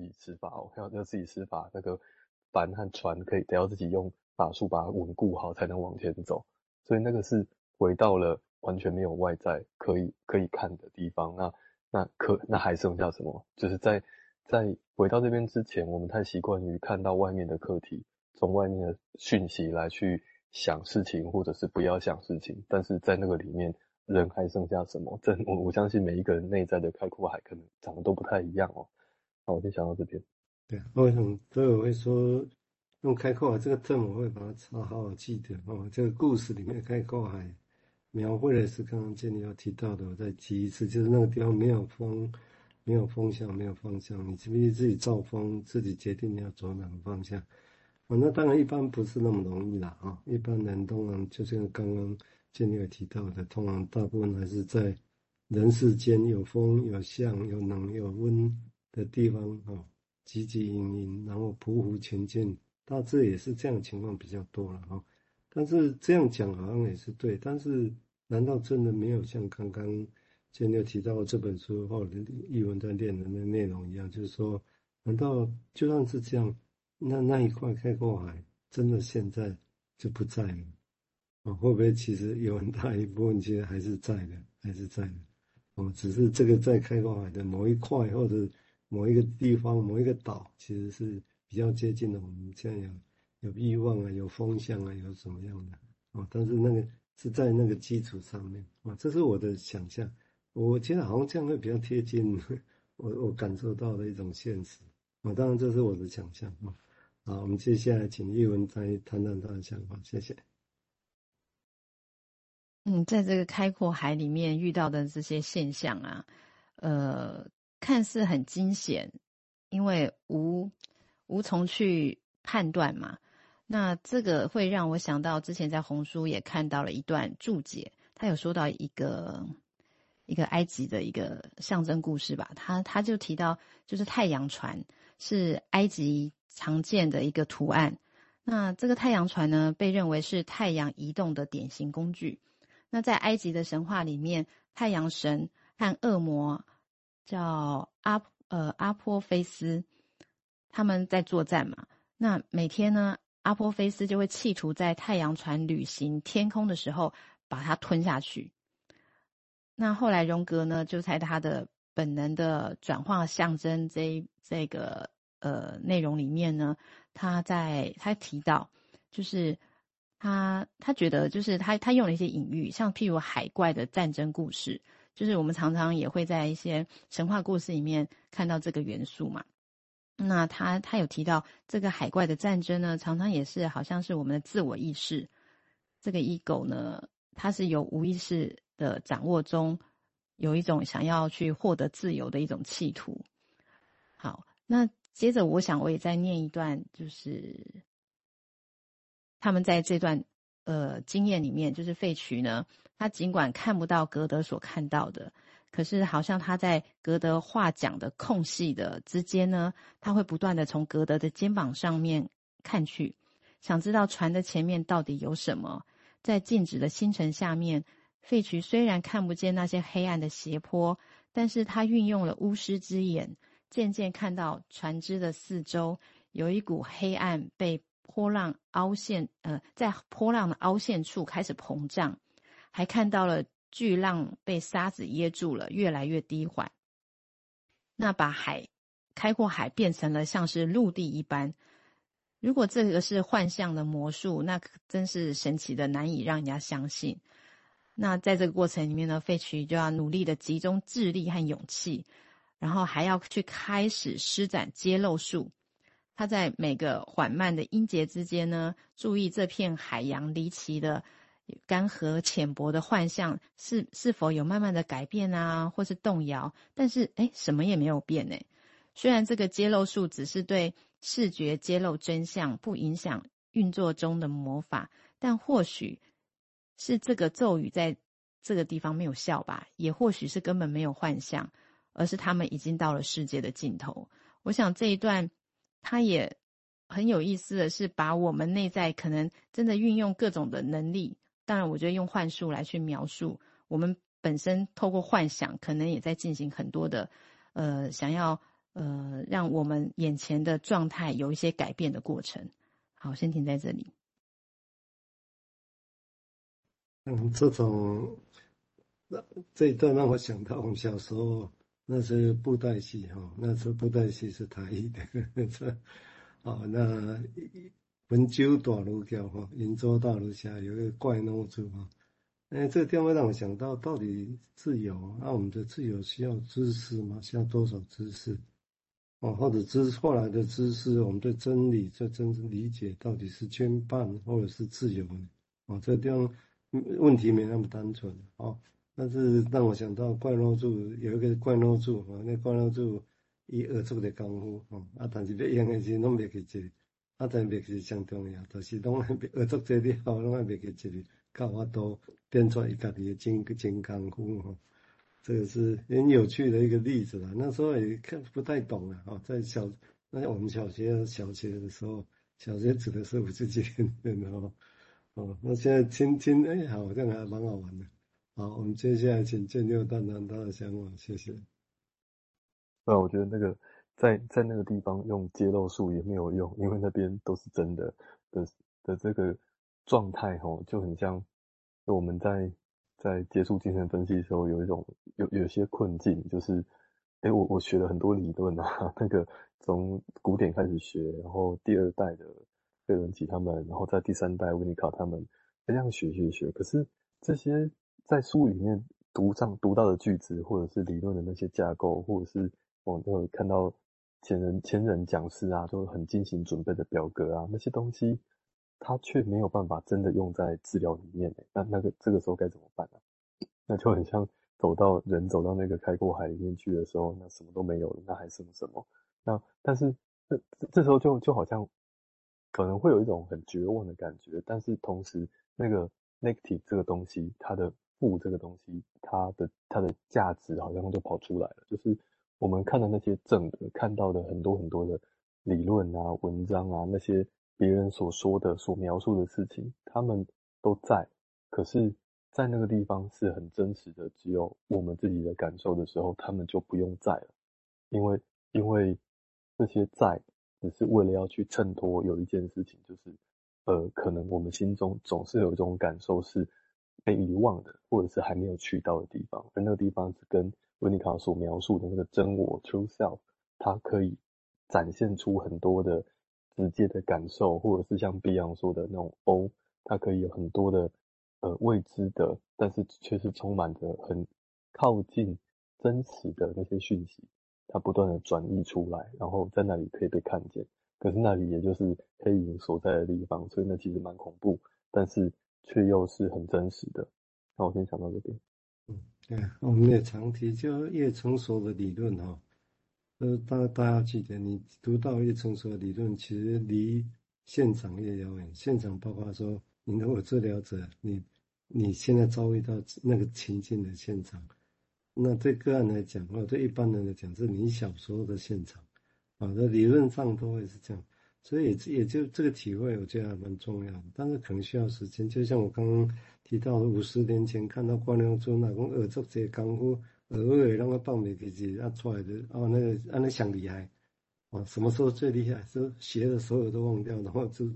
自己施法哦，要要自己施法，那个帆和船可以得要自己用法术把它稳固好，才能往前走。所以那个是回到了完全没有外在可以可以看的地方。那那可那还剩下什么？就是在在回到这边之前，我们太习惯于看到外面的课题，从外面的讯息来去想事情，或者是不要想事情。但是在那个里面，人还剩下什么？这我我相信每一个人内在的开阔海可能长得都不太一样哦。我就想到这边。对，我想所以我会说用开阔海这个证，我会把它查好好记得哦。这个故事里面开阔海描绘的是刚刚建立要提到的，我再提一次，就是那个地方没有风，没有风向，没有方向，你必须自己造风，自己决定你要走哪个方向。哦，那当然一般不是那么容易啦啊，一般人通常就像刚刚。建立有提到的，通常大部分还是在人世间有风、有相、有冷、有温的地方啊，汲汲营营，然后匍匐前进，大致也是这样情况比较多了哈。但是这样讲好像也是对，但是难道真的没有像刚刚建立提到这本书或者译文在练的那内容一样，就是说，难道就算是这样，那那一块开阔海真的现在就不在了？啊，会不会其实有很大一部分其实还是在的，还是在的。哦，只是这个在开阔海的某一块或者某一个地方、某一个岛，其实是比较接近的。我们现在有有欲望啊，有风向啊，有什么样的？哦，但是那个是在那个基础上面。啊，这是我的想象。我觉得好像这样会比较贴近 我我感受到的一种现实。啊，当然这是我的想象。啊，好，我们接下来请叶文再谈谈他的想法。谢谢。嗯，在这个开阔海里面遇到的这些现象啊，呃，看似很惊险，因为无无从去判断嘛。那这个会让我想到之前在红书也看到了一段注解，他有说到一个一个埃及的一个象征故事吧。他他就提到，就是太阳船是埃及常见的一个图案。那这个太阳船呢，被认为是太阳移动的典型工具。那在埃及的神话里面，太阳神和恶魔叫阿呃阿波菲斯，他们在作战嘛。那每天呢，阿波菲斯就会企图在太阳船旅行天空的时候把它吞下去。那后来荣格呢，就在他的本能的转化象征这这个呃内容里面呢，他在他提到就是。他他觉得就是他他用了一些隐喻，像譬如海怪的战争故事，就是我们常常也会在一些神话故事里面看到这个元素嘛。那他他有提到这个海怪的战争呢，常常也是好像是我们的自我意识，这个 ego 呢，它是由无意识的掌握中有一种想要去获得自由的一种企图。好，那接着我想我也再念一段，就是。他们在这段呃经验里面，就是费渠呢，他尽管看不到格德所看到的，可是好像他在格德话讲的空隙的之间呢，他会不断的从格德的肩膀上面看去，想知道船的前面到底有什么。在静止的星辰下面，费渠虽然看不见那些黑暗的斜坡，但是他运用了巫师之眼，渐渐看到船只的四周有一股黑暗被。波浪凹陷，呃，在波浪的凹陷处开始膨胀，还看到了巨浪被沙子噎住了，越来越低缓。那把海开阔海变成了像是陆地一般。如果这个是幻象的魔术，那可真是神奇的，难以让人家相信。那在这个过程里面呢，费渠就要努力的集中智力和勇气，然后还要去开始施展揭露术。他在每个缓慢的音节之间呢，注意这片海洋离奇的干涸浅薄的幻象是是否有慢慢的改变啊，或是动摇？但是哎，什么也没有变呢。虽然这个揭露术只是对视觉揭露真相，不影响运作中的魔法，但或许是这个咒语在这个地方没有效吧，也或许是根本没有幻象，而是他们已经到了世界的尽头。我想这一段。他也很有意思的是，把我们内在可能真的运用各种的能力，当然，我觉得用幻术来去描述我们本身透过幻想，可能也在进行很多的，呃，想要呃，让我们眼前的状态有一些改变的过程。好，先停在这里。嗯，这种这一段让我想到我们小时候那是布袋戏哈，那是布袋戏是台语的，这 好那温州大儒教哈，云州大儒侠有一个怪孬子哈，哎，这个地方让我想到，到底自由，那我们的自由需要知识吗？需要多少知识？哦，或者知后来的知识，我们对真理这真正理解到底是牵绊或者是自由呢？哦，这个地方问题没那么单纯哦。但是让我想到怪孬主有一个怪孬主啊，那怪孬主伊学足个功夫哦，啊，但是要用的时拢袂记这个，啊，但袂记上重要，就是拢学足这里后拢爱袂记这里，到我都变出伊家己的真真功夫哈。这个是很有趣的一个例子了。那时候也看不太懂了啊，在小那我们小学小学的时候，小学指的是五十几年的哦。哦，那现在听听哎，好像还蛮好玩的。好，我们接下来请建六谈谈他的想法，谢谢。那我觉得那个在在那个地方用揭露术也没有用，因为那边都是真的的的这个状态哦，就很像就我们在。在接触精神分析的时候，有一种有有些困境，就是，哎，我我学了很多理论啊，那个从古典开始学，然后第二代的费伦奇他们，然后在第三代温尼卡他们这样学学学，可是这些在书里面读上读到的句子，或者是理论的那些架构，或者是我看到前人前人讲师啊，都很精心准备的表格啊，那些东西。他却没有办法真的用在治疗里面，那那个这个时候该怎么办呢？那就很像走到人走到那个开阔海里面去的时候，那什么都没有了，那还剩什么？那但是这这时候就就好像可能会有一种很绝望的感觉，但是同时那个 negative 这个东西，它的物这个东西，它的它的价值好像就跑出来了，就是我们看的那些正的，看到的很多很多的理论啊、文章啊那些。别人所说的、所描述的事情，他们都在，可是，在那个地方是很真实的。只有我们自己的感受的时候，他们就不用在了，因为，因为这些在，只是为了要去衬托有一件事情，就是，呃，可能我们心中总是有一种感受是被遗忘的，或者是还没有去到的地方，而那个地方是跟温尼卡所描述的那个真我 （True Self），它可以展现出很多的。直接的感受，或者是像 Beyond 说的那种 O，它可以有很多的呃未知的，但是却是充满着很靠近真实的那些讯息，它不断的转移出来，然后在那里可以被看见。可是那里也就是黑影所在的地方，所以那其实蛮恐怖，但是却又是很真实的。那我先讲到这边。嗯，对，我们也常提就越成熟的理论哈。呃，大大家记得，你读到越成熟的理论，其实离现场越遥远。现场包括说，你如果治疗者，你你现在遭遇到那个情境的现场，那对个案来讲，或者对一般人来讲，是你小时候的现场，啊，那理论上都会是这样。所以也也就这个体会，我觉得还蛮重要的。但是可能需要时间。就像我刚刚提到的，五十年前看到关良尊那讲耳作这功夫。耳位让他报名给自己啊出来的哦，那个啊那想厉害哦，什么时候最厉害？是学的所有都忘掉，然后就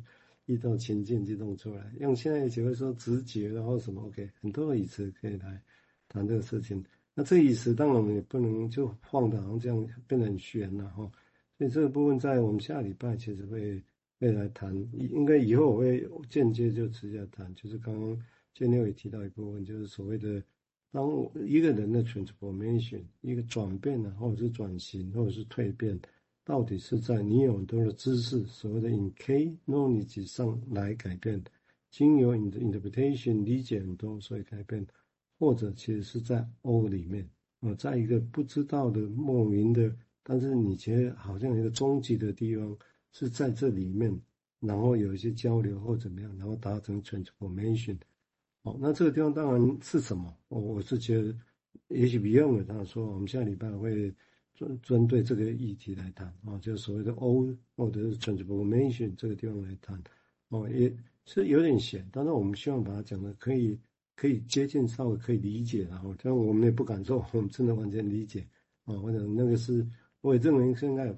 遇到情境就弄出来。用现在只会说直觉，然后什么 OK，很多的语词可以来谈这个事情。那这个语词当然我们也不能就放的好像这样变得很玄了哈。所以这个部分在我们下礼拜其实会会来谈，应该以后我会间接就直接谈，就是刚刚建六也提到一部分，就是所谓的。当一个人的 transformation 一个转变呢，或者是转型，或者是蜕变，到底是在你有很多的知识，所谓的 in K knowledge 上来改变，经由你的 interpretation 理解很多，所以改变，或者其实是在 O 里面，呃，在一个不知道的莫名的，但是你觉得好像一个终极的地方是在这里面，然后有一些交流或怎么样，然后达成 transformation。好，那这个地方当然是什么？我我是觉得，也许不用了。他说，我们下礼拜会针针对这个议题来谈啊，就是所谓的 O 或者是 transformation 这个地方来谈。哦，也是有点险，但是我们希望把它讲的可以可以接近，稍微可以理解。然后，但我们也不敢说我们真的完全理解啊。或者那个是我也认为应该有